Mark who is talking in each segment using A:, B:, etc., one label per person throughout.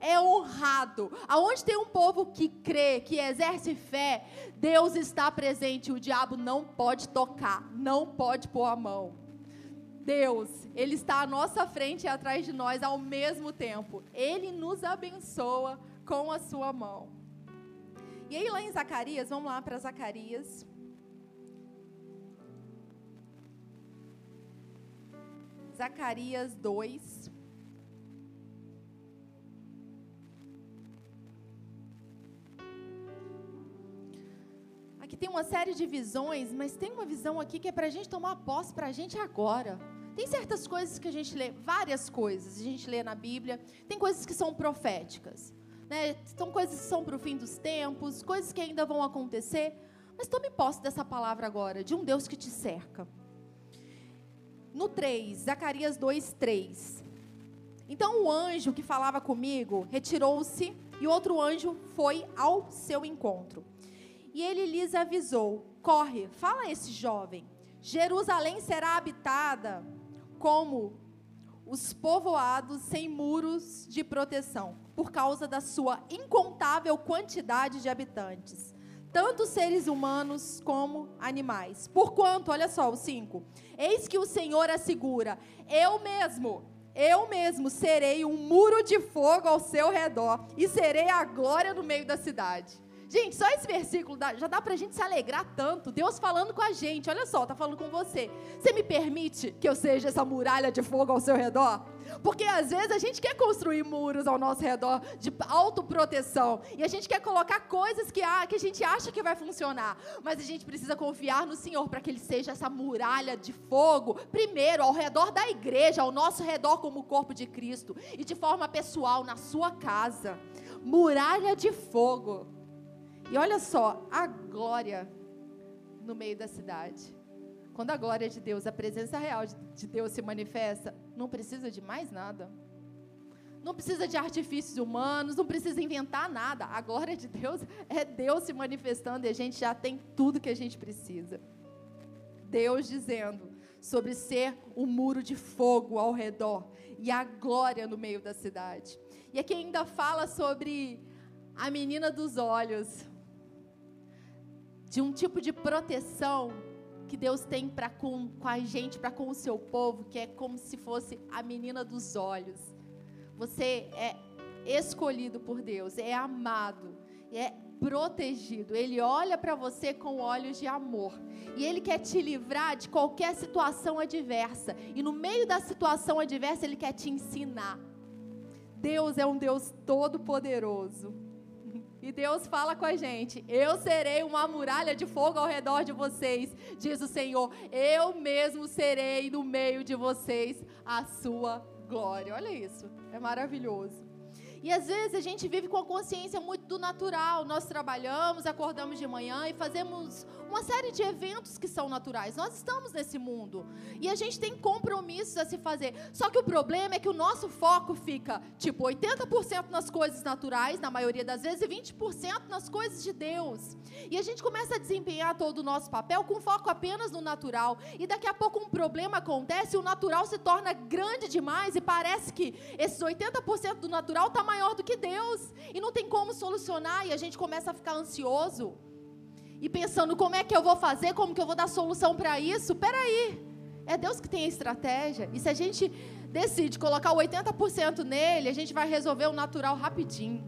A: é honrado. Aonde tem um povo que crê, que exerce fé, Deus está presente. O diabo não pode tocar, não pode pôr a mão. Deus, Ele está à nossa frente e atrás de nós ao mesmo tempo. Ele nos abençoa com a sua mão. E aí, lá em Zacarias, vamos lá para Zacarias. Zacarias 2. Aqui tem uma série de visões, mas tem uma visão aqui que é para a gente tomar posse para a gente agora. Tem certas coisas que a gente lê, várias coisas a gente lê na Bíblia, tem coisas que são proféticas. Né? São coisas que são para o fim dos tempos, coisas que ainda vão acontecer. Mas tome posse dessa palavra agora, de um Deus que te cerca. No 3, Zacarias 2, 3. Então o anjo que falava comigo retirou-se e outro anjo foi ao seu encontro. E ele lhes avisou: Corre, fala a esse jovem. Jerusalém será habitada como os povoados sem muros de proteção, por causa da sua incontável quantidade de habitantes, tanto seres humanos como animais. Porquanto, olha só, o 5: Eis que o Senhor assegura: Eu mesmo, eu mesmo serei um muro de fogo ao seu redor e serei a glória no meio da cidade. Gente, só esse versículo já dá para a gente se alegrar tanto. Deus falando com a gente. Olha só, tá falando com você. Você me permite que eu seja essa muralha de fogo ao seu redor? Porque às vezes a gente quer construir muros ao nosso redor de autoproteção. E a gente quer colocar coisas que, ah, que a gente acha que vai funcionar. Mas a gente precisa confiar no Senhor para que Ele seja essa muralha de fogo, primeiro, ao redor da igreja, ao nosso redor como corpo de Cristo. E de forma pessoal, na sua casa. Muralha de fogo. E olha só, a glória no meio da cidade. Quando a glória de Deus, a presença real de Deus se manifesta, não precisa de mais nada. Não precisa de artifícios humanos, não precisa inventar nada. A glória de Deus é Deus se manifestando e a gente já tem tudo que a gente precisa. Deus dizendo sobre ser um muro de fogo ao redor e a glória no meio da cidade. E aqui ainda fala sobre a menina dos olhos de um tipo de proteção que Deus tem para com, com a gente, para com o seu povo, que é como se fosse a menina dos olhos. Você é escolhido por Deus, é amado, é protegido. Ele olha para você com olhos de amor. E ele quer te livrar de qualquer situação adversa. E no meio da situação adversa, ele quer te ensinar. Deus é um Deus todo-poderoso. E Deus fala com a gente: Eu serei uma muralha de fogo ao redor de vocês, diz o Senhor. Eu mesmo serei no meio de vocês a sua glória. Olha isso, é maravilhoso. E às vezes a gente vive com a consciência muito do natural. Nós trabalhamos, acordamos de manhã e fazemos uma série de eventos que são naturais. Nós estamos nesse mundo e a gente tem compromissos a se fazer. Só que o problema é que o nosso foco fica tipo 80% nas coisas naturais, na maioria das vezes, e 20% nas coisas de Deus. E a gente começa a desempenhar todo o nosso papel com foco apenas no natural. E daqui a pouco um problema acontece, e o natural se torna grande demais e parece que esses 80% do natural está maior do que Deus e não tem como solucionar e a gente começa a ficar ansioso e pensando como é que eu vou fazer, como que eu vou dar solução para isso. Peraí, é Deus que tem a estratégia. E se a gente decide colocar o 80% nele, a gente vai resolver o natural rapidinho.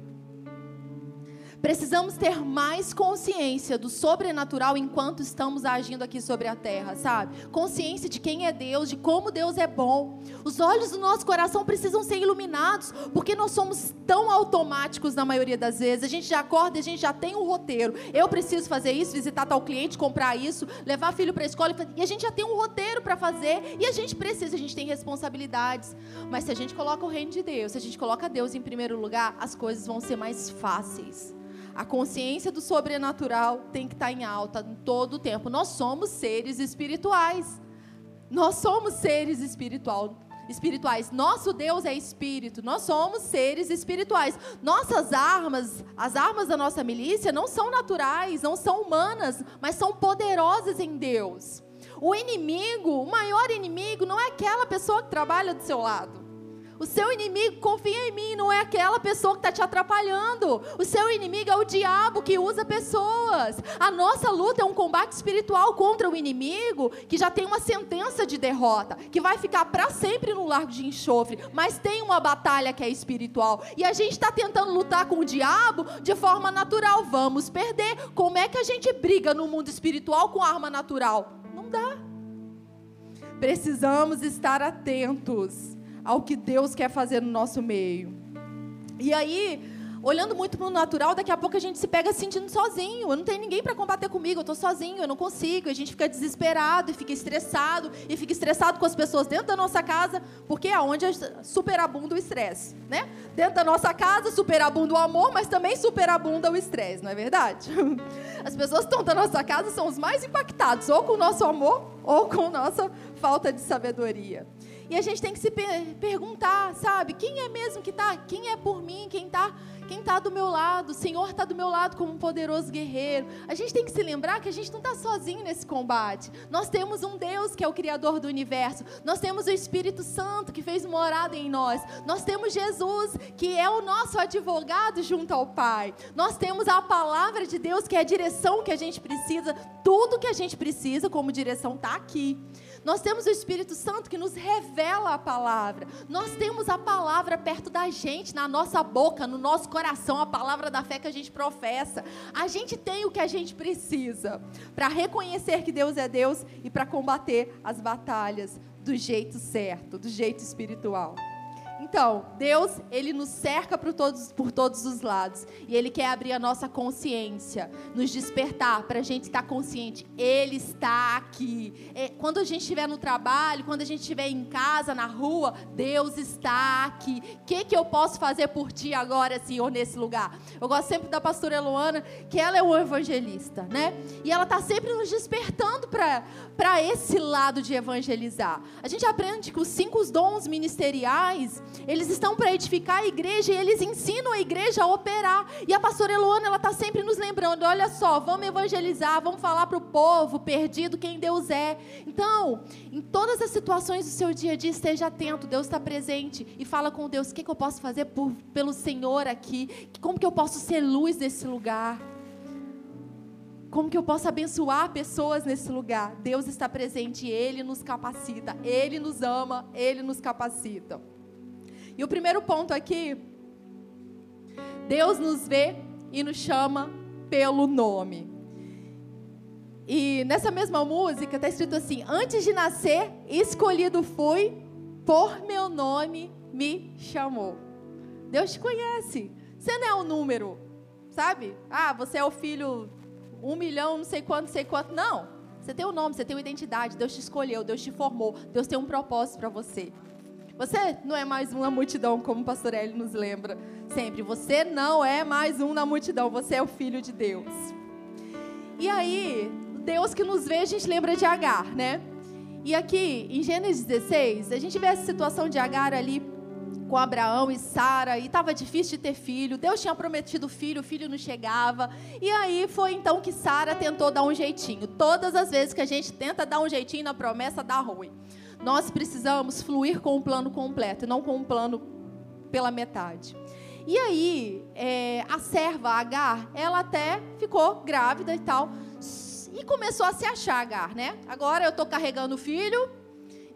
A: Precisamos ter mais consciência do sobrenatural enquanto estamos agindo aqui sobre a terra, sabe? Consciência de quem é Deus, de como Deus é bom. Os olhos do nosso coração precisam ser iluminados, porque nós somos tão automáticos na maioria das vezes. A gente já acorda, a gente já tem um roteiro. Eu preciso fazer isso, visitar tal cliente, comprar isso, levar filho para a escola, e a gente já tem um roteiro para fazer, e a gente precisa, a gente tem responsabilidades. Mas se a gente coloca o reino de Deus, se a gente coloca Deus em primeiro lugar, as coisas vão ser mais fáceis. A consciência do sobrenatural tem que estar em alta em todo o tempo. Nós somos seres espirituais. Nós somos seres espiritual, espirituais. Nosso Deus é espírito. Nós somos seres espirituais. Nossas armas, as armas da nossa milícia, não são naturais, não são humanas, mas são poderosas em Deus. O inimigo, o maior inimigo, não é aquela pessoa que trabalha do seu lado. O seu inimigo confia em mim, não é aquela pessoa que está te atrapalhando. O seu inimigo é o diabo que usa pessoas. A nossa luta é um combate espiritual contra o inimigo que já tem uma sentença de derrota, que vai ficar para sempre no largo de enxofre. Mas tem uma batalha que é espiritual. E a gente está tentando lutar com o diabo de forma natural. Vamos perder. Como é que a gente briga no mundo espiritual com arma natural? Não dá. Precisamos estar atentos ao que Deus quer fazer no nosso meio. E aí, olhando muito para o natural, daqui a pouco a gente se pega sentindo sozinho. Eu não tenho ninguém para combater comigo, eu estou sozinho, eu não consigo. A gente fica desesperado e fica estressado, e fica estressado com as pessoas dentro da nossa casa, porque é onde superabunda o estresse, né? Dentro da nossa casa superabunda o amor, mas também superabunda o estresse, não é verdade? As pessoas que estão da nossa casa são os mais impactados, ou com o nosso amor, ou com a nossa falta de sabedoria. E a gente tem que se per perguntar, sabe? Quem é mesmo que está? Quem é por mim? Quem está quem está do meu lado? O Senhor está do meu lado como um poderoso guerreiro. A gente tem que se lembrar que a gente não está sozinho nesse combate. Nós temos um Deus que é o Criador do universo. Nós temos o Espírito Santo que fez morada em nós. Nós temos Jesus que é o nosso advogado junto ao Pai. Nós temos a palavra de Deus que é a direção que a gente precisa. Tudo que a gente precisa como direção está aqui. Nós temos o Espírito Santo que nos revela a palavra. Nós temos a palavra perto da gente, na nossa boca, no nosso coração, a palavra da fé que a gente professa. A gente tem o que a gente precisa para reconhecer que Deus é Deus e para combater as batalhas do jeito certo, do jeito espiritual. Então, Deus, ele nos cerca por todos, por todos os lados. E ele quer abrir a nossa consciência, nos despertar para a gente estar consciente. Ele está aqui. É, quando a gente estiver no trabalho, quando a gente estiver em casa, na rua, Deus está aqui. O que, que eu posso fazer por ti agora, Senhor, nesse lugar? Eu gosto sempre da pastora Eloana, que ela é uma evangelista, né? E ela está sempre nos despertando para esse lado de evangelizar. A gente aprende que os cinco dons ministeriais eles estão para edificar a igreja e eles ensinam a igreja a operar. E a pastora Eloana, ela está sempre nos lembrando: olha só, vamos evangelizar, vamos falar para o povo perdido quem Deus é. Então, em todas as situações do seu dia a dia, esteja atento. Deus está presente e fala com Deus: o que, que eu posso fazer por, pelo Senhor aqui? Como que eu posso ser luz nesse lugar? Como que eu posso abençoar pessoas nesse lugar? Deus está presente, Ele nos capacita, Ele nos ama, Ele nos capacita. E o primeiro ponto aqui, Deus nos vê e nos chama pelo nome. E nessa mesma música está escrito assim: Antes de nascer, escolhido fui, por meu nome me chamou. Deus te conhece. Você não é um número, sabe? Ah, você é o filho um milhão, não sei quanto, não sei quanto. Não. Você tem um nome, você tem uma identidade. Deus te escolheu, Deus te formou. Deus tem um propósito para você. Você não é mais um na multidão, como o pastor Eli nos lembra sempre. Você não é mais um na multidão, você é o filho de Deus. E aí, Deus que nos vê, a gente lembra de Agar, né? E aqui, em Gênesis 16, a gente vê essa situação de Agar ali com Abraão e Sara, e estava difícil de ter filho. Deus tinha prometido filho, o filho não chegava. E aí foi então que Sara tentou dar um jeitinho. Todas as vezes que a gente tenta dar um jeitinho na promessa, dá ruim. Nós precisamos fluir com o plano completo, não com o plano pela metade. E aí, é, a serva Agar, ela até ficou grávida e tal, e começou a se achar Agar, né? Agora eu estou carregando o filho,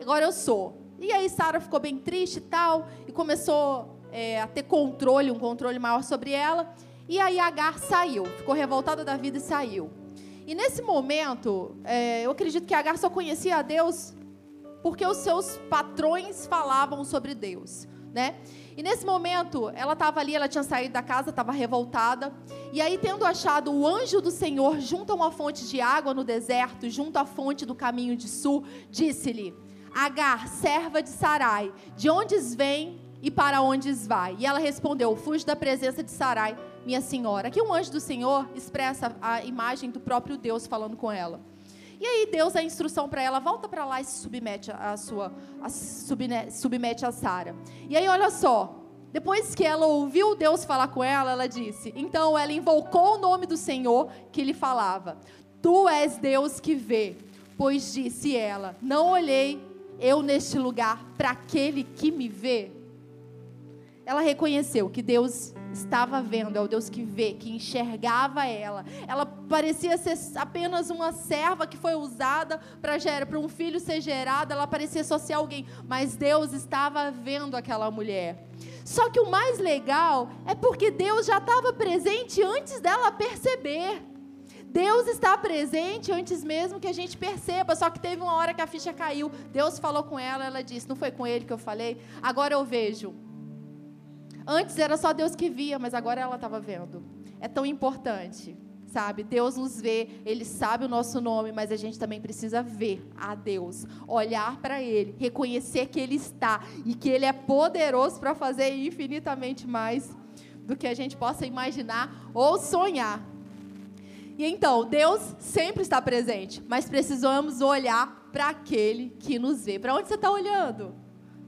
A: agora eu sou. E aí Sara ficou bem triste e tal, e começou é, a ter controle, um controle maior sobre ela. E aí Agar saiu, ficou revoltada da vida e saiu. E nesse momento, é, eu acredito que Agar só conhecia a Deus porque os seus patrões falavam sobre Deus, né? E nesse momento, ela estava ali, ela tinha saído da casa, estava revoltada. E aí, tendo achado o anjo do Senhor junto a uma fonte de água no deserto, junto à fonte do caminho de sul, disse-lhe: Agar, serva de Sarai, de onde vem e para onde vai? E ela respondeu: Fujo da presença de Sarai, minha senhora. Aqui um anjo do Senhor expressa a imagem do próprio Deus falando com ela. E aí Deus dá a instrução para ela, volta para lá e se submete a sua, a, submete a Sara. E aí olha só, depois que ela ouviu Deus falar com ela, ela disse: Então ela invocou o nome do Senhor que lhe falava: Tu és Deus que vê. Pois disse ela: Não olhei eu neste lugar para aquele que me vê. ela reconheceu que Deus estava vendo, é o Deus que vê, que enxergava ela. Ela parecia ser apenas uma serva que foi usada para um filho ser gerado, ela parecia só ser alguém, mas Deus estava vendo aquela mulher. Só que o mais legal é porque Deus já estava presente antes dela perceber. Deus está presente antes mesmo que a gente perceba. Só que teve uma hora que a ficha caiu. Deus falou com ela, ela disse: Não foi com ele que eu falei? Agora eu vejo. Antes era só Deus que via, mas agora ela estava vendo. É tão importante, sabe? Deus nos vê, Ele sabe o nosso nome, mas a gente também precisa ver a Deus, olhar para Ele, reconhecer que Ele está e que Ele é poderoso para fazer infinitamente mais do que a gente possa imaginar ou sonhar. E então, Deus sempre está presente, mas precisamos olhar para aquele que nos vê. Para onde você está olhando?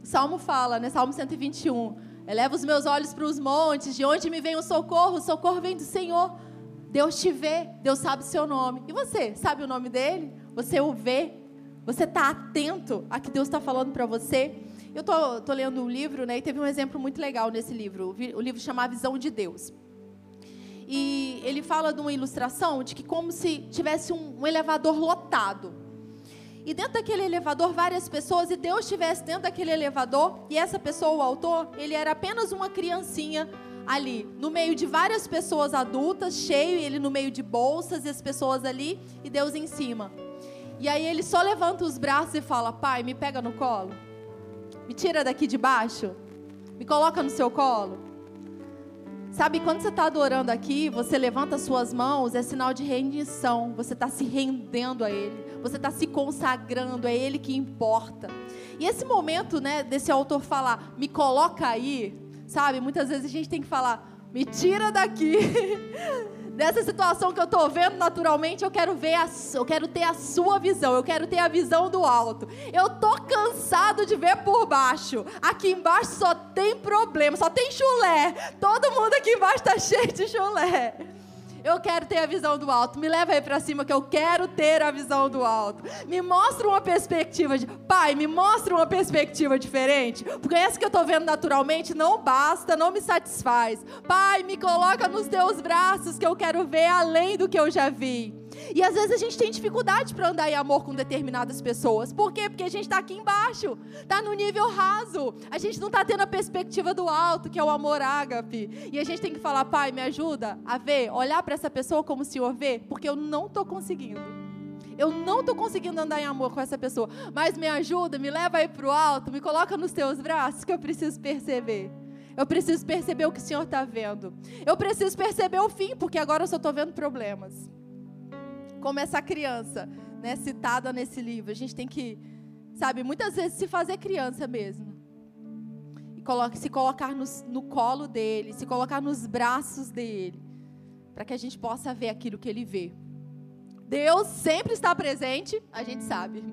A: O Salmo fala, né? Salmo 121. Eleva os meus olhos para os montes, de onde me vem o socorro? O socorro vem do Senhor. Deus te vê, Deus sabe o seu nome. E você, sabe o nome dele? Você o vê? Você está atento a que Deus está falando para você? Eu tô, tô lendo um livro, né? E teve um exemplo muito legal nesse livro. O livro chama A Visão de Deus. E ele fala de uma ilustração de que como se tivesse um, um elevador lotado e dentro daquele elevador várias pessoas, e Deus estivesse dentro daquele elevador, e essa pessoa, o autor, ele era apenas uma criancinha ali, no meio de várias pessoas adultas, cheio, ele no meio de bolsas e as pessoas ali, e Deus em cima. E aí ele só levanta os braços e fala: Pai, me pega no colo, me tira daqui de baixo, me coloca no seu colo. Sabe, quando você está adorando aqui, você levanta suas mãos, é sinal de rendição, você está se rendendo a Ele você está se consagrando, é Ele que importa. E esse momento, né, desse autor falar, me coloca aí, sabe? Muitas vezes a gente tem que falar, me tira daqui. Dessa situação que eu estou vendo naturalmente, eu quero ver, a, eu quero ter a sua visão, eu quero ter a visão do alto. Eu tô cansado de ver por baixo. Aqui embaixo só tem problema, só tem chulé. Todo mundo aqui embaixo está cheio de chulé. Eu quero ter a visão do alto. Me leva aí para cima que eu quero ter a visão do alto. Me mostra uma perspectiva de, pai, me mostra uma perspectiva diferente, porque essa que eu estou vendo naturalmente não basta, não me satisfaz. Pai, me coloca nos teus braços que eu quero ver além do que eu já vi. E às vezes a gente tem dificuldade para andar em amor com determinadas pessoas. Por quê? Porque a gente está aqui embaixo, está no nível raso. A gente não está tendo a perspectiva do alto, que é o amor ágape. E a gente tem que falar, pai, me ajuda a ver, olhar para essa pessoa como o Senhor vê, porque eu não estou conseguindo. Eu não estou conseguindo andar em amor com essa pessoa. Mas me ajuda, me leva aí para o alto, me coloca nos teus braços, que eu preciso perceber. Eu preciso perceber o que o Senhor está vendo. Eu preciso perceber o fim, porque agora eu só estou vendo problemas como essa criança, né, citada nesse livro. A gente tem que, sabe, muitas vezes se fazer criança mesmo. E se colocar no, no colo dele, se colocar nos braços dele, para que a gente possa ver aquilo que ele vê. Deus sempre está presente, a gente sabe.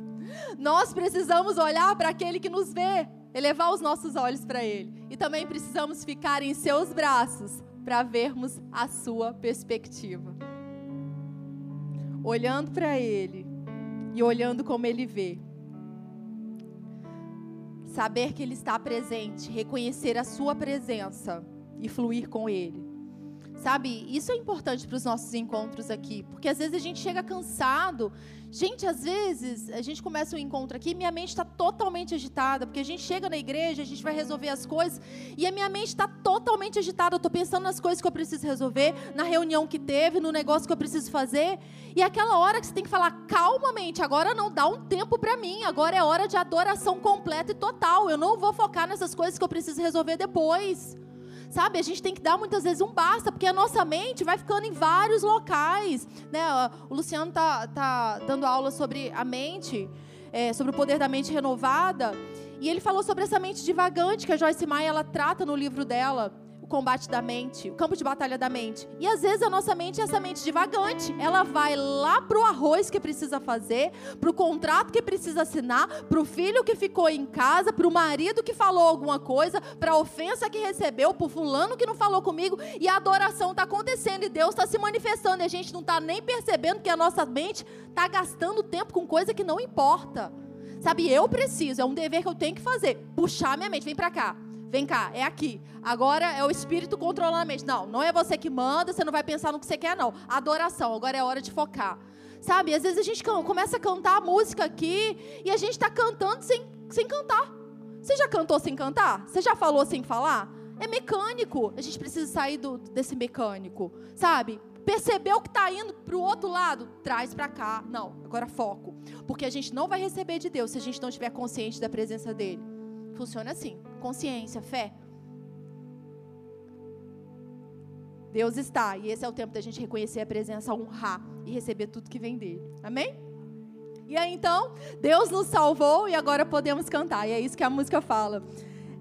A: Nós precisamos olhar para aquele que nos vê, elevar os nossos olhos para ele. E também precisamos ficar em seus braços para vermos a sua perspectiva olhando para Ele e olhando como Ele vê. Saber que Ele está presente, reconhecer a Sua presença e fluir com Ele. Sabe, isso é importante para os nossos encontros aqui, porque às vezes a gente chega cansado Gente, às vezes a gente começa um encontro aqui, minha mente está totalmente agitada, porque a gente chega na igreja, a gente vai resolver as coisas e a minha mente está totalmente agitada. Eu estou pensando nas coisas que eu preciso resolver, na reunião que teve, no negócio que eu preciso fazer. E aquela hora que você tem que falar calmamente, agora não dá um tempo para mim, agora é hora de adoração completa e total. Eu não vou focar nessas coisas que eu preciso resolver depois. Sabe, a gente tem que dar muitas vezes um basta, porque a nossa mente vai ficando em vários locais. Né? O Luciano tá, tá dando aula sobre a mente, é, sobre o poder da mente renovada. E ele falou sobre essa mente divagante que a Joyce Meyer ela trata no livro dela o combate da mente, o campo de batalha da mente. E às vezes a nossa mente é essa mente divagante. Ela vai lá pro arroz que precisa fazer, pro contrato que precisa assinar, pro filho que ficou em casa, pro marido que falou alguma coisa, pra ofensa que recebeu, pro fulano que não falou comigo, e a adoração está acontecendo e Deus está se manifestando e a gente não está nem percebendo que a nossa mente está gastando tempo com coisa que não importa. Sabe, eu preciso, é um dever que eu tenho que fazer. Puxar minha mente, vem para cá Vem cá, é aqui. Agora é o Espírito controlando a mente. Não, não é você que manda, você não vai pensar no que você quer, não. Adoração, agora é hora de focar. Sabe, às vezes a gente começa a cantar a música aqui e a gente está cantando sem, sem cantar. Você já cantou sem cantar? Você já falou sem falar? É mecânico. A gente precisa sair do, desse mecânico, sabe? Percebeu que está indo para o outro lado? Traz para cá. Não, agora foco. Porque a gente não vai receber de Deus se a gente não estiver consciente da presença dEle. Funciona assim: consciência, fé. Deus está, e esse é o tempo da gente reconhecer a presença, honrar e receber tudo que vem dele. Amém? E aí então, Deus nos salvou e agora podemos cantar. E é isso que a música fala.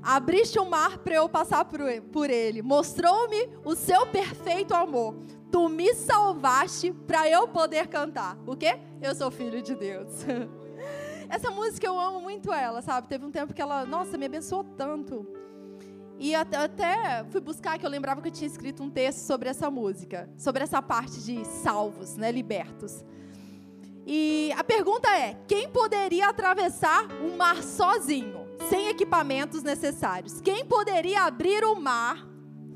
A: Abriste o mar para eu passar por ele. Mostrou-me o seu perfeito amor. Tu me salvaste para eu poder cantar. O quê? Eu sou filho de Deus. Essa música eu amo muito ela, sabe? Teve um tempo que ela, nossa, me abençoou tanto. E até, fui buscar que eu lembrava que eu tinha escrito um texto sobre essa música, sobre essa parte de salvos, né, libertos. E a pergunta é: quem poderia atravessar um mar sozinho? sem equipamentos necessários. Quem poderia abrir o mar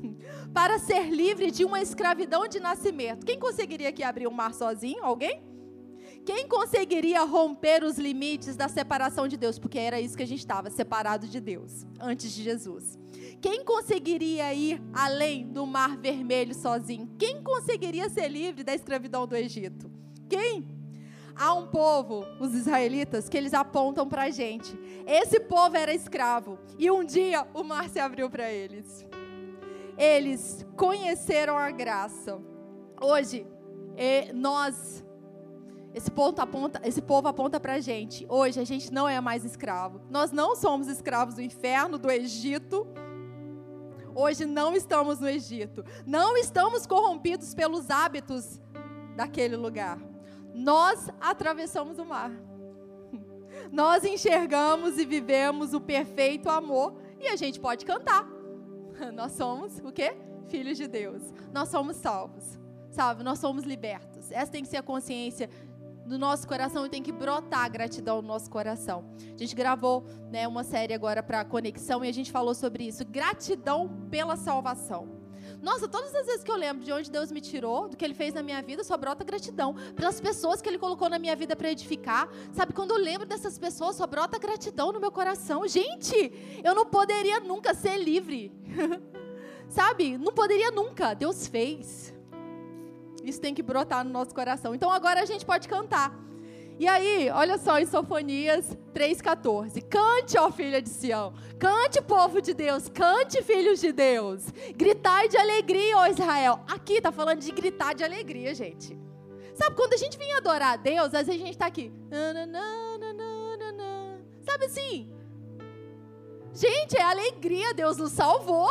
A: para ser livre de uma escravidão de nascimento? Quem conseguiria aqui abrir o mar sozinho? Alguém? Quem conseguiria romper os limites da separação de Deus? Porque era isso que a gente estava, separado de Deus, antes de Jesus. Quem conseguiria ir além do mar vermelho sozinho? Quem conseguiria ser livre da escravidão do Egito? Quem? há um povo, os israelitas, que eles apontam para a gente. Esse povo era escravo e um dia o mar se abriu para eles. Eles conheceram a graça. Hoje, nós, esse, ponto aponta, esse povo aponta para a gente. Hoje a gente não é mais escravo. Nós não somos escravos do inferno, do Egito. Hoje não estamos no Egito. Não estamos corrompidos pelos hábitos daquele lugar nós atravessamos o mar. Nós enxergamos e vivemos o perfeito amor e a gente pode cantar. Nós somos o quê? Filhos de Deus. Nós somos salvos. Sabe? Nós somos libertos. Essa tem que ser a consciência do nosso coração e tem que brotar gratidão no nosso coração. A gente gravou né, uma série agora para conexão e a gente falou sobre isso. Gratidão pela salvação. Nossa, todas as vezes que eu lembro de onde Deus me tirou, do que Ele fez na minha vida, só brota gratidão. Pelas pessoas que Ele colocou na minha vida para edificar. Sabe, quando eu lembro dessas pessoas, só brota gratidão no meu coração. Gente, eu não poderia nunca ser livre. Sabe, não poderia nunca. Deus fez. Isso tem que brotar no nosso coração. Então agora a gente pode cantar. E aí, olha só em Sofonias 3,14. Cante, ó filha de Sião. Cante, povo de Deus. Cante, filhos de Deus. Gritai de alegria, ó Israel. Aqui está falando de gritar de alegria, gente. Sabe, quando a gente vem adorar a Deus, às vezes a gente está aqui. Sabe assim? Gente, é alegria. Deus nos salvou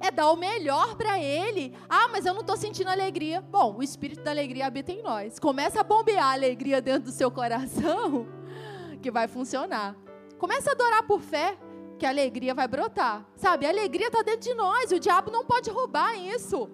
A: é dar o melhor para Ele. Ah, mas eu não estou sentindo alegria. Bom, o Espírito da alegria habita em nós. Começa a bombear a alegria dentro do seu coração, que vai funcionar. Começa a adorar por fé, que a alegria vai brotar. Sabe, a alegria está dentro de nós. O diabo não pode roubar isso.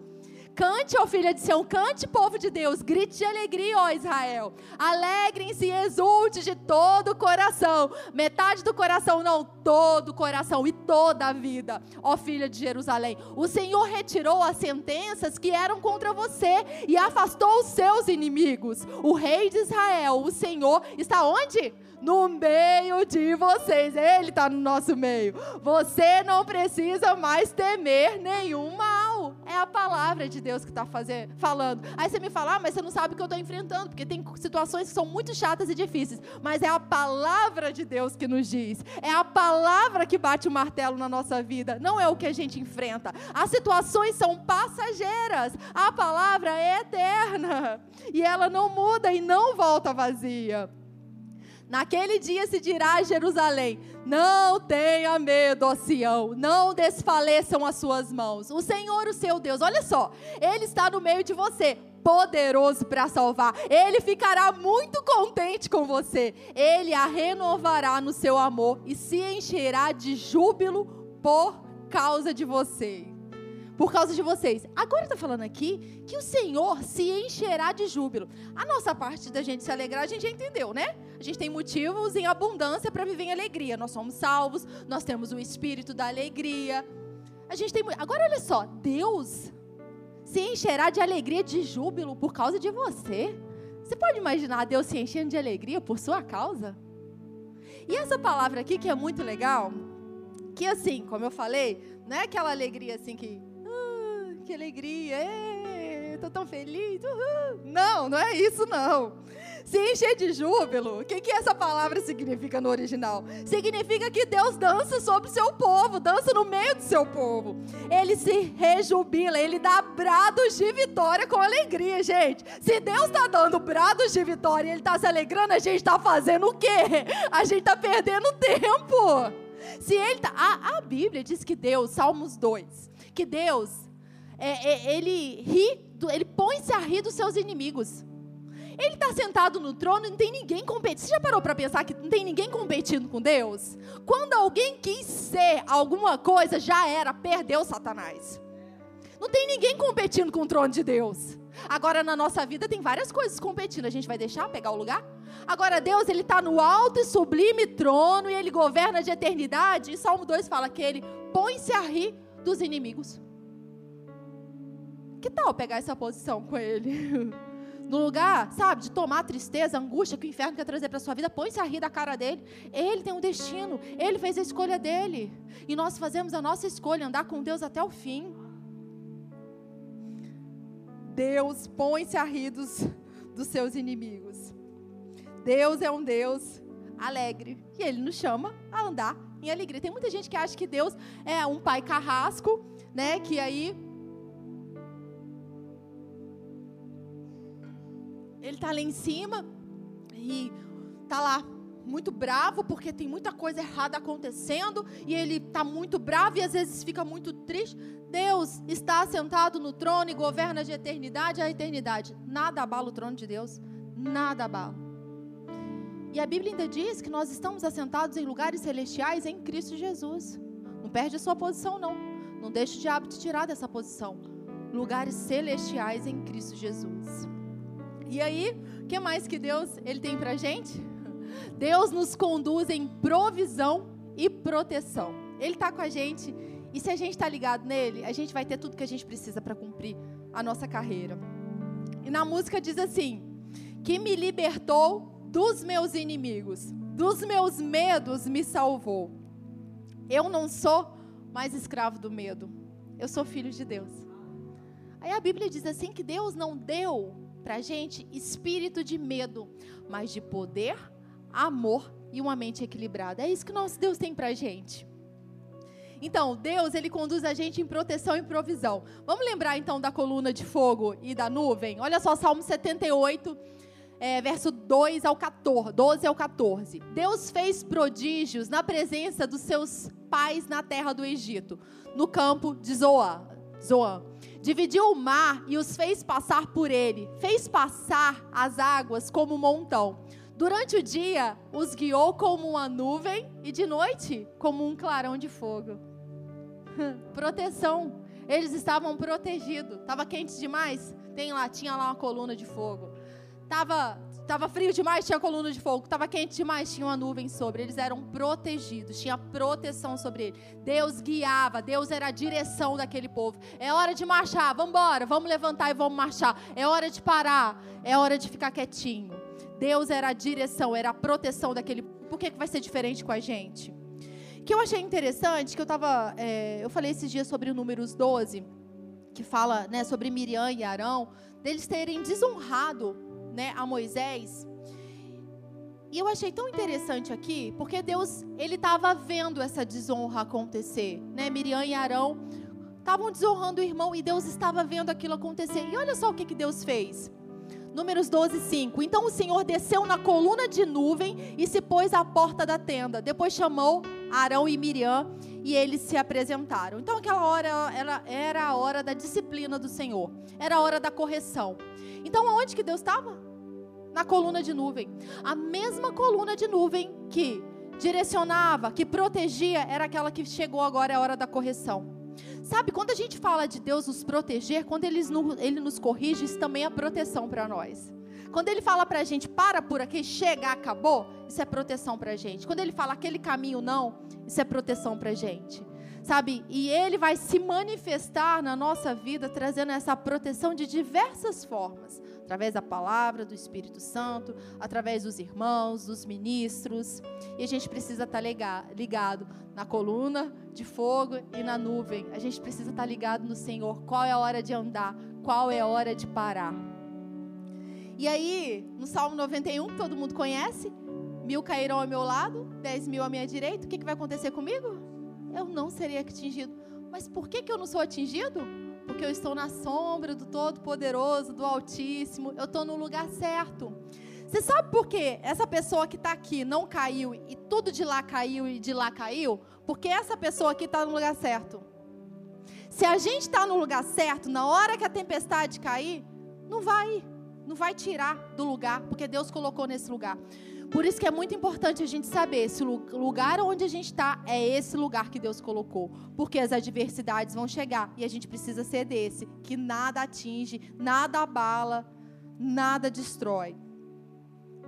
A: Cante, ó filha de Sião, cante, povo de Deus, grite de alegria, ó Israel. Alegrem-se e exulte de todo o coração. Metade do coração, não, todo o coração e toda a vida, ó filha de Jerusalém. O Senhor retirou as sentenças que eram contra você e afastou os seus inimigos. O rei de Israel, o Senhor, está onde? no meio de vocês. Ele está no nosso meio. Você não precisa mais temer nenhum mal. É a palavra de Deus que está falando. Aí você me fala, ah, mas você não sabe o que eu estou enfrentando, porque tem situações que são muito chatas e difíceis. Mas é a palavra de Deus que nos diz. É a palavra que bate o martelo na nossa vida. Não é o que a gente enfrenta. As situações são passageiras. A palavra é eterna. E ela não muda e não volta vazia. Naquele dia se dirá a Jerusalém: Não tenha medo, ó Sião, não desfaleçam as suas mãos. O Senhor, o seu Deus, olha só, Ele está no meio de você, poderoso para salvar. Ele ficará muito contente com você. Ele a renovará no seu amor e se encherá de júbilo por causa de você. Por causa de vocês. Agora está falando aqui que o Senhor se encherá de júbilo. A nossa parte da gente se alegrar, a gente já entendeu, né? A gente tem motivos em abundância para viver em alegria. Nós somos salvos, nós temos o espírito da alegria. A gente tem Agora olha só, Deus se encherá de alegria, de júbilo por causa de você. Você pode imaginar Deus se enchendo de alegria por sua causa? E essa palavra aqui que é muito legal, que assim, como eu falei, não é aquela alegria assim que, que alegria, estou tão feliz, uhul. Não, não é isso não. Se encher de júbilo, o que, que essa palavra significa no original? Significa que Deus dança sobre o seu povo, dança no meio do seu povo. Ele se rejubila, ele dá brados de vitória com alegria, gente. Se Deus está dando brados de vitória e ele está se alegrando, a gente está fazendo o quê? A gente está perdendo tempo. Se ele tá, a, a Bíblia diz que Deus, Salmos 2, que Deus, é, é, ele ri, ele põe-se a rir dos seus inimigos. Ele está sentado no trono e não tem ninguém competindo. Você já parou para pensar que não tem ninguém competindo com Deus? Quando alguém quis ser alguma coisa, já era, perdeu Satanás. Não tem ninguém competindo com o trono de Deus. Agora na nossa vida tem várias coisas competindo. A gente vai deixar pegar o lugar? Agora Deus, ele está no alto e sublime trono e ele governa de eternidade. E Salmo 2 fala que ele põe-se a rir dos inimigos. Que tal pegar essa posição com ele? no lugar, sabe, de tomar a tristeza, a angústia que o inferno quer trazer para sua vida, põe-se a rir da cara dele. Ele tem um destino, ele fez a escolha dele. E nós fazemos a nossa escolha, andar com Deus até o fim. Deus põe-se a rir dos, dos seus inimigos. Deus é um Deus alegre. E Ele nos chama a andar em alegria. Tem muita gente que acha que Deus é um pai carrasco, né? Que aí ele está lá em cima e está lá muito bravo porque tem muita coisa errada acontecendo e ele está muito bravo e às vezes fica muito triste. Deus está sentado no trono e governa de eternidade a eternidade. Nada abala o trono de Deus, nada abala. E a Bíblia ainda diz que nós estamos assentados em lugares celestiais em Cristo Jesus. Não perde a sua posição, não. Não deixe o diabo te tirar dessa posição. Lugares celestiais em Cristo Jesus. E aí, o que mais que Deus ele tem para gente? Deus nos conduz em provisão e proteção. Ele está com a gente e se a gente está ligado nele, a gente vai ter tudo que a gente precisa para cumprir a nossa carreira. E na música diz assim: que me libertou dos meus inimigos, dos meus medos me salvou. Eu não sou mais escravo do medo, eu sou filho de Deus. Aí a Bíblia diz assim que Deus não deu para a gente espírito de medo, mas de poder, amor e uma mente equilibrada. É isso que nosso Deus tem para a gente. Então, Deus, ele conduz a gente em proteção e provisão. Vamos lembrar então da coluna de fogo e da nuvem? Olha só, Salmo 78, é, verso 2 ao 14, 12 ao 14. Deus fez prodígios na presença dos seus pais na terra do Egito, no campo de Zoan. Zoan dividiu o mar e os fez passar por ele, fez passar as águas como um montão. Durante o dia, os guiou como uma nuvem e de noite, como um clarão de fogo. Proteção. Eles estavam protegidos. Estava quente demais? Tem lá, tinha lá uma coluna de fogo. Tava Estava frio demais, tinha coluna de fogo. Estava quente demais, tinha uma nuvem sobre. Eles eram protegidos, tinha proteção sobre eles. Deus guiava, Deus era a direção daquele povo. É hora de marchar, vamos embora, vamos levantar e vamos marchar. É hora de parar, é hora de ficar quietinho. Deus era a direção, era a proteção daquele povo. Por que, que vai ser diferente com a gente? que eu achei interessante, que eu tava, é, eu falei esses dias sobre o Números 12, que fala né, sobre Miriam e Arão, deles terem desonrado né, a Moisés. E eu achei tão interessante aqui, porque Deus, ele estava vendo essa desonra acontecer, né? Miriam e Arão estavam desonrando o irmão e Deus estava vendo aquilo acontecer. E olha só o que, que Deus fez. Números 12, 5. Então o Senhor desceu na coluna de nuvem e se pôs à porta da tenda. Depois chamou Arão e Miriam e eles se apresentaram. Então aquela hora era, era a hora da disciplina do Senhor. Era a hora da correção. Então aonde que Deus estava? Na coluna de nuvem. A mesma coluna de nuvem que direcionava, que protegia, era aquela que chegou agora é a hora da correção. Sabe, quando a gente fala de Deus nos proteger, quando ele, ele nos corrige, isso também é proteção para nós. Quando ele fala para a gente, para por aqui, chega, acabou, isso é proteção para a gente. Quando ele fala aquele caminho não, isso é proteção para a gente. Sabe? E ele vai se manifestar na nossa vida, trazendo essa proteção de diversas formas através da palavra, do Espírito Santo, através dos irmãos, dos ministros. E a gente precisa estar ligado na coluna de fogo e na nuvem. A gente precisa estar ligado no Senhor. Qual é a hora de andar? Qual é a hora de parar? E aí, no Salmo 91, que todo mundo conhece, mil cairão ao meu lado, dez mil à minha direita, o que, que vai acontecer comigo? Eu não serei atingido. Mas por que, que eu não sou atingido? porque eu estou na sombra do Todo-Poderoso, do Altíssimo, eu estou no lugar certo. Você sabe por que essa pessoa que está aqui não caiu e tudo de lá caiu e de lá caiu? Porque essa pessoa aqui está no lugar certo. Se a gente está no lugar certo, na hora que a tempestade cair, não vai, não vai tirar do lugar, porque Deus colocou nesse lugar. Por isso que é muito importante a gente saber se o lugar onde a gente está é esse lugar que Deus colocou. Porque as adversidades vão chegar e a gente precisa ser desse, que nada atinge, nada abala, nada destrói.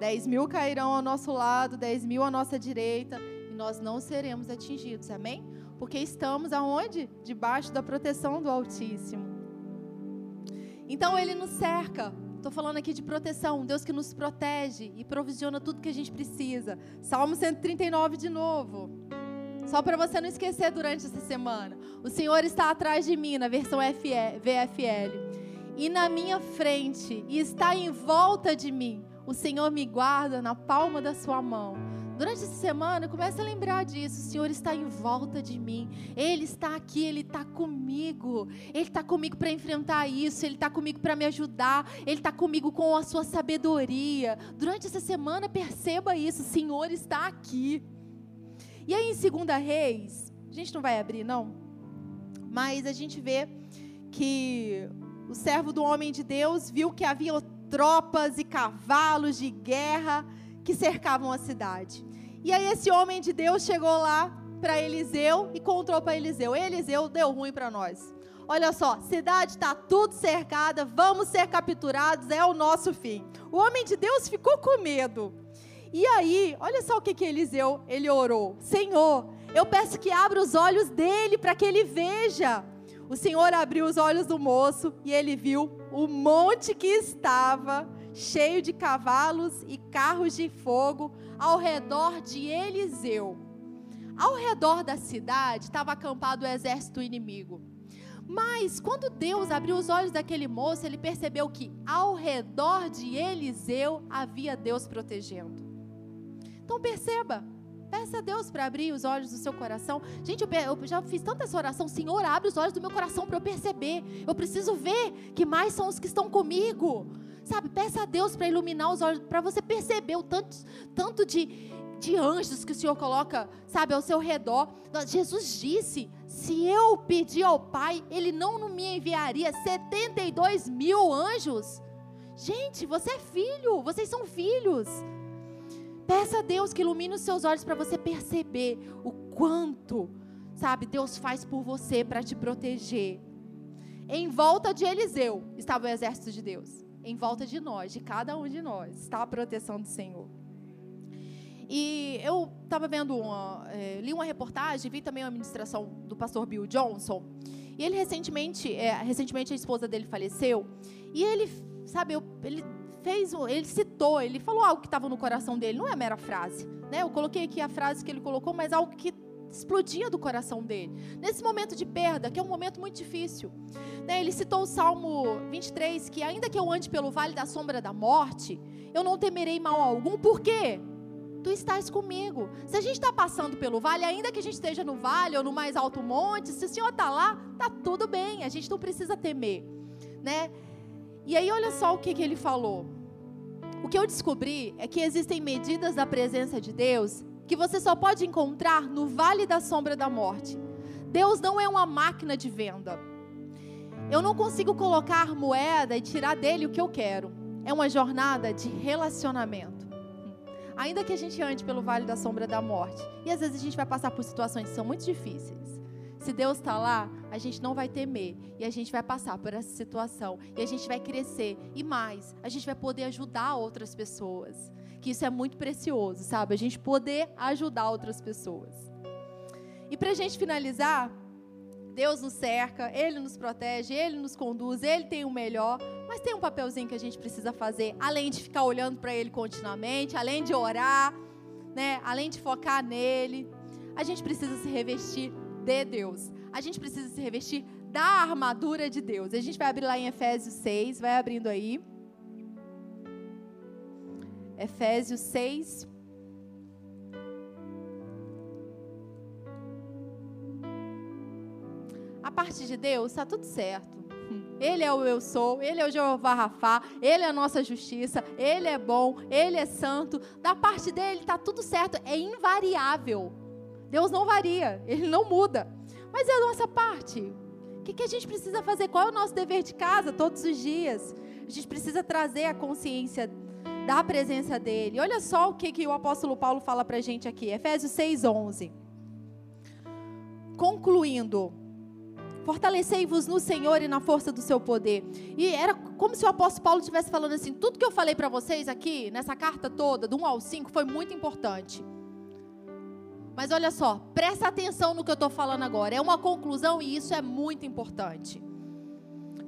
A: Dez mil cairão ao nosso lado, dez mil à nossa direita, e nós não seremos atingidos, amém? Porque estamos aonde? Debaixo da proteção do Altíssimo. Então ele nos cerca Estou falando aqui de proteção, Deus que nos protege e provisiona tudo que a gente precisa. Salmo 139 de novo. Só para você não esquecer durante essa semana. O Senhor está atrás de mim, na versão VFL. E na minha frente, e está em volta de mim. O Senhor me guarda na palma da sua mão. Durante essa semana, comece a lembrar disso. O Senhor está em volta de mim. Ele está aqui, Ele está comigo. Ele está comigo para enfrentar isso. Ele está comigo para me ajudar. Ele está comigo com a sua sabedoria. Durante essa semana, perceba isso. O Senhor está aqui. E aí, em 2 Reis, a gente não vai abrir, não. Mas a gente vê que o servo do homem de Deus viu que havia tropas e cavalos de guerra que cercavam a cidade. E aí esse homem de Deus chegou lá para Eliseu e contou para Eliseu: Eliseu deu ruim para nós. Olha só, cidade está tudo cercada, vamos ser capturados, é o nosso fim. O homem de Deus ficou com medo. E aí, olha só o que, que Eliseu ele orou: Senhor, eu peço que abra os olhos dele para que ele veja. O Senhor abriu os olhos do moço e ele viu o monte que estava cheio de cavalos e carros de fogo ao redor de Eliseu. Ao redor da cidade estava acampado o exército inimigo. Mas quando Deus abriu os olhos daquele moço, ele percebeu que ao redor de Eliseu havia Deus protegendo. Então perceba, Peça a Deus para abrir os olhos do seu coração. Gente, eu, já fiz tanta essa oração. Senhor, abre os olhos do meu coração para eu perceber. Eu preciso ver que mais são os que estão comigo. Sabe, peça a Deus para iluminar os olhos, para você perceber o tanto, tanto de, de anjos que o Senhor coloca, sabe, ao seu redor. Jesus disse: se eu pedir ao Pai, Ele não me enviaria 72 mil anjos. Gente, você é filho, vocês são filhos. Peça a Deus que ilumine os seus olhos para você perceber o quanto, sabe, Deus faz por você para te proteger. Em volta de Eliseu estava o exército de Deus em volta de nós, de cada um de nós, está a proteção do Senhor. E eu estava vendo uma, é, li uma reportagem, vi também uma ministração do pastor Bill Johnson. E ele recentemente, é, recentemente a esposa dele faleceu. E ele, sabe, ele fez, ele citou, ele falou algo que estava no coração dele. Não é mera frase, né? Eu coloquei aqui a frase que ele colocou, mas algo que explodia do coração dele. Nesse momento de perda, que é um momento muito difícil. Né, ele citou o Salmo 23, que ainda que eu ande pelo vale da sombra da morte, eu não temerei mal algum. Por quê? Tu estás comigo. Se a gente está passando pelo vale, ainda que a gente esteja no vale ou no mais alto monte, se o Senhor está lá, tá tudo bem. A gente não precisa temer, né? E aí olha só o que, que ele falou. O que eu descobri é que existem medidas da presença de Deus que você só pode encontrar no vale da sombra da morte. Deus não é uma máquina de venda. Eu não consigo colocar moeda e tirar dele o que eu quero. É uma jornada de relacionamento. Ainda que a gente ande pelo vale da sombra da morte, e às vezes a gente vai passar por situações que são muito difíceis. Se Deus está lá, a gente não vai temer e a gente vai passar por essa situação e a gente vai crescer e mais, a gente vai poder ajudar outras pessoas. Que isso é muito precioso, sabe? A gente poder ajudar outras pessoas. E para a gente finalizar, Deus nos cerca, Ele nos protege, Ele nos conduz, Ele tem o melhor, mas tem um papelzinho que a gente precisa fazer, além de ficar olhando para Ele continuamente, além de orar, né? Além de focar nele, a gente precisa se revestir de Deus. A gente precisa se revestir da armadura de Deus. A gente vai abrir lá em Efésios 6, vai abrindo aí. Efésios 6. A parte de Deus está tudo certo. Ele é o eu sou, Ele é o Jeová Rafá, Ele é a nossa justiça, Ele é bom, Ele é santo. Da parte dele está tudo certo, é invariável. Deus não varia, Ele não muda. Mas é a nossa parte. O que, que a gente precisa fazer? Qual é o nosso dever de casa todos os dias? A gente precisa trazer a consciência da presença dEle. Olha só o que, que o apóstolo Paulo fala para a gente aqui, Efésios 6,11. Concluindo, Fortalecei-vos no Senhor e na força do seu poder. E era como se o apóstolo Paulo estivesse falando assim: tudo que eu falei para vocês aqui, nessa carta toda, do 1 ao 5, foi muito importante. Mas olha só, presta atenção no que eu estou falando agora. É uma conclusão e isso é muito importante.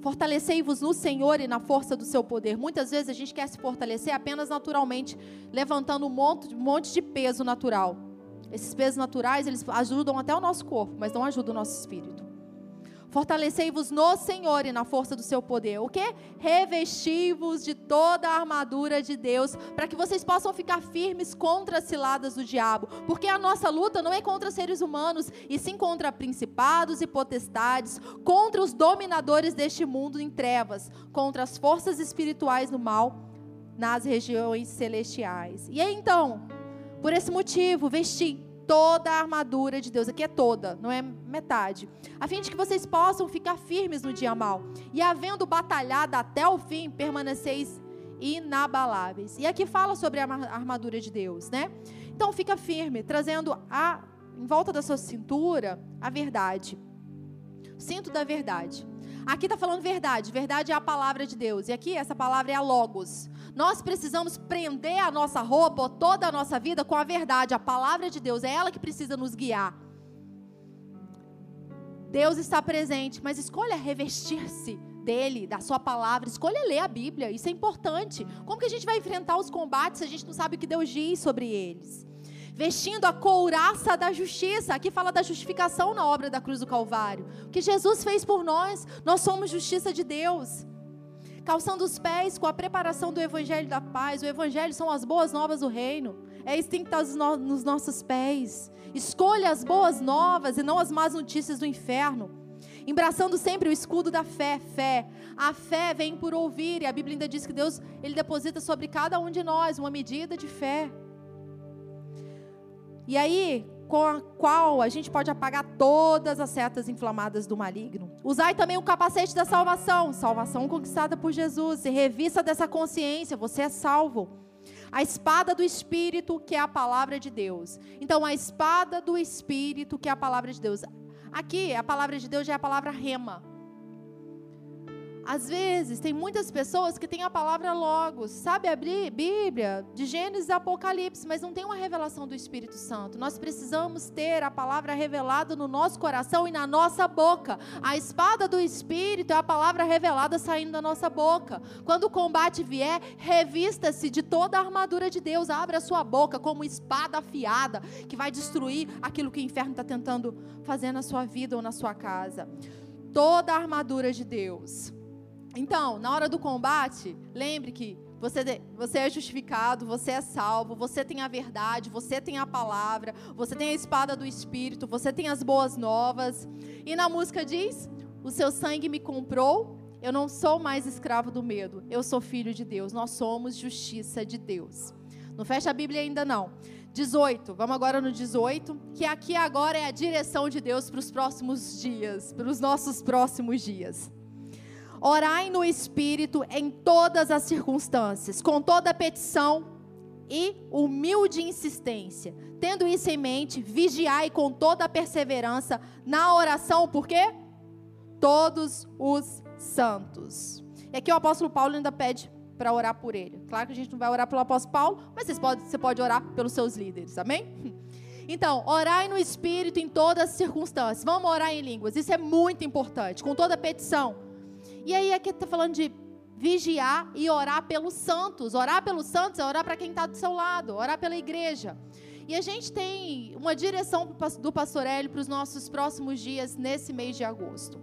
A: Fortalecei-vos no Senhor e na força do seu poder. Muitas vezes a gente quer se fortalecer apenas naturalmente, levantando um monte, de peso natural. Esses pesos naturais, eles ajudam até o nosso corpo, mas não ajudam o nosso espírito. Fortalecei-vos no Senhor e na força do seu poder. O que? Revesti-vos de toda a armadura de Deus, para que vocês possam ficar firmes contra as ciladas do diabo. Porque a nossa luta não é contra seres humanos, e sim contra principados e potestades, contra os dominadores deste mundo em trevas, contra as forças espirituais no mal nas regiões celestiais. E aí então, por esse motivo, vesti toda a armadura de Deus. Aqui é toda, não é metade. A fim de que vocês possam ficar firmes no dia mal. E havendo batalhado até o fim, permaneceis inabaláveis. E aqui fala sobre a armadura de Deus, né? Então fica firme, trazendo a, em volta da sua cintura a verdade. Cinto da verdade. Aqui está falando verdade. Verdade é a palavra de Deus. E aqui essa palavra é a Logos. Nós precisamos prender a nossa roupa, toda a nossa vida, com a verdade. A palavra de Deus é ela que precisa nos guiar. Deus está presente, mas escolha revestir-se dele, da sua palavra. Escolha ler a Bíblia. Isso é importante. Como que a gente vai enfrentar os combates se a gente não sabe o que Deus diz sobre eles? Vestindo a couraça da justiça. Aqui fala da justificação na obra da cruz do Calvário. O que Jesus fez por nós, nós somos justiça de Deus. Calçando os pés com a preparação do evangelho da paz. O evangelho são as boas novas do reino. É isso que tem que estar nos nossos pés. Escolha as boas novas e não as más notícias do inferno. Embraçando sempre o escudo da fé, fé. A fé vem por ouvir, e a Bíblia ainda diz que Deus, ele deposita sobre cada um de nós uma medida de fé. E aí, com a qual a gente pode apagar todas as setas inflamadas do maligno. Usai também o capacete da salvação, salvação conquistada por Jesus. E revista dessa consciência, você é salvo. A espada do Espírito, que é a palavra de Deus. Então, a espada do Espírito, que é a palavra de Deus. Aqui, a palavra de Deus já é a palavra rema. Às vezes, tem muitas pessoas que têm a palavra logos, sabe a Bíblia, de Gênesis e Apocalipse, mas não tem uma revelação do Espírito Santo. Nós precisamos ter a palavra revelada no nosso coração e na nossa boca. A espada do Espírito é a palavra revelada saindo da nossa boca. Quando o combate vier, revista-se de toda a armadura de Deus. Abra a sua boca como espada afiada que vai destruir aquilo que o inferno está tentando fazer na sua vida ou na sua casa. Toda a armadura de Deus. Então, na hora do combate, lembre que você, você é justificado, você é salvo, você tem a verdade, você tem a palavra, você tem a espada do Espírito, você tem as boas novas. E na música diz: O seu sangue me comprou, eu não sou mais escravo do medo, eu sou filho de Deus, nós somos justiça de Deus. Não fecha a Bíblia ainda não. 18, vamos agora no 18, que aqui agora é a direção de Deus para os próximos dias, para os nossos próximos dias. Orai no Espírito em todas as circunstâncias, com toda petição e humilde insistência. Tendo isso em mente, vigiai com toda a perseverança na oração, por quê? Todos os santos. E aqui o apóstolo Paulo ainda pede para orar por ele. Claro que a gente não vai orar pelo apóstolo Paulo, mas você pode, você pode orar pelos seus líderes, amém? Então, orai no Espírito em todas as circunstâncias. Vamos orar em línguas. Isso é muito importante, com toda petição. E aí aqui está falando de vigiar e orar pelos santos. Orar pelos santos é orar para quem está do seu lado, orar pela igreja. E a gente tem uma direção do pastor Hélio para os nossos próximos dias nesse mês de agosto.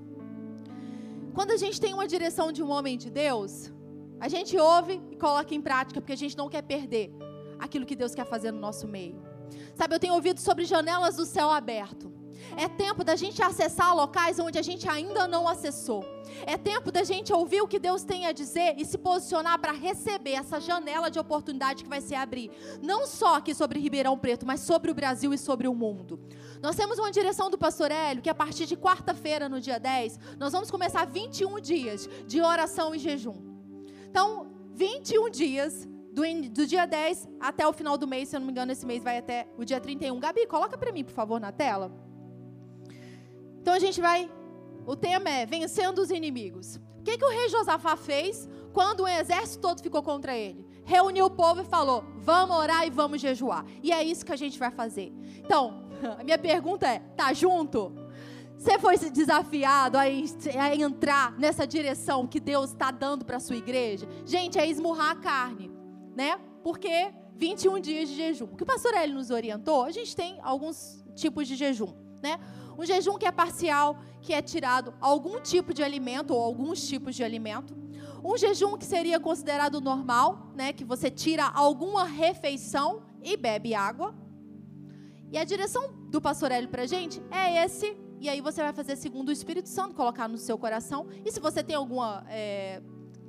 A: Quando a gente tem uma direção de um homem de Deus, a gente ouve e coloca em prática, porque a gente não quer perder aquilo que Deus quer fazer no nosso meio. Sabe, eu tenho ouvido sobre janelas do céu aberto. É tempo da gente acessar locais onde a gente ainda não acessou. É tempo da gente ouvir o que Deus tem a dizer e se posicionar para receber essa janela de oportunidade que vai se abrir. Não só aqui sobre Ribeirão Preto, mas sobre o Brasil e sobre o mundo. Nós temos uma direção do pastor Hélio que a partir de quarta-feira, no dia 10, nós vamos começar 21 dias de oração e jejum. Então, 21 dias do, do, dia 10 até o final do mês, se eu não me engano, esse mês vai até o dia 31. Gabi, coloca para mim, por favor, na tela. Então a gente vai. O tema é vencendo os inimigos. O que, que o rei Josafá fez quando o exército todo ficou contra ele? Reuniu o povo e falou: vamos orar e vamos jejuar. E é isso que a gente vai fazer. Então, a minha pergunta é: tá junto? Você foi desafiado a, a entrar nessa direção que Deus está dando para a sua igreja? Gente, é esmurrar a carne, né? Porque 21 dias de jejum. O que o pastor Eli nos orientou, a gente tem alguns tipos de jejum, né? Um jejum que é parcial, que é tirado algum tipo de alimento ou alguns tipos de alimento. Um jejum que seria considerado normal, né, que você tira alguma refeição e bebe água. E a direção do pastor Hélio para gente é esse. E aí você vai fazer segundo o Espírito Santo, colocar no seu coração. E se você tem alguma é,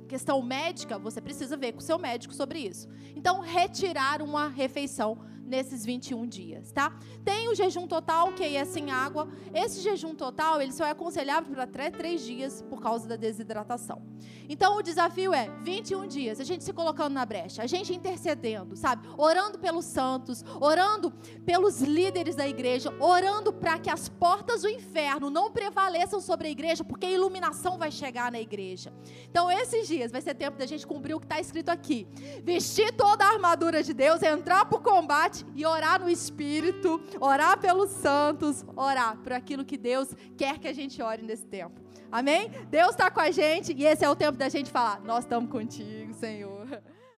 A: questão médica, você precisa ver com o seu médico sobre isso. Então, retirar uma refeição nesses 21 dias, tá? Tem o jejum total, que é sem água. Esse jejum total, ele só é aconselhável para até três dias por causa da desidratação. Então, o desafio é 21 dias, a gente se colocando na brecha, a gente intercedendo, sabe? Orando pelos santos, orando pelos líderes da igreja, orando para que as portas do inferno não prevaleçam sobre a igreja, porque a iluminação vai chegar na igreja. Então, esses dias vai ser tempo da gente cumprir o que está escrito aqui: vestir toda a armadura de Deus, entrar para o combate e orar no Espírito, orar pelos santos, orar por aquilo que Deus quer que a gente ore nesse tempo. Amém? Deus está com a gente e esse é o tempo da gente falar: Nós estamos contigo, Senhor.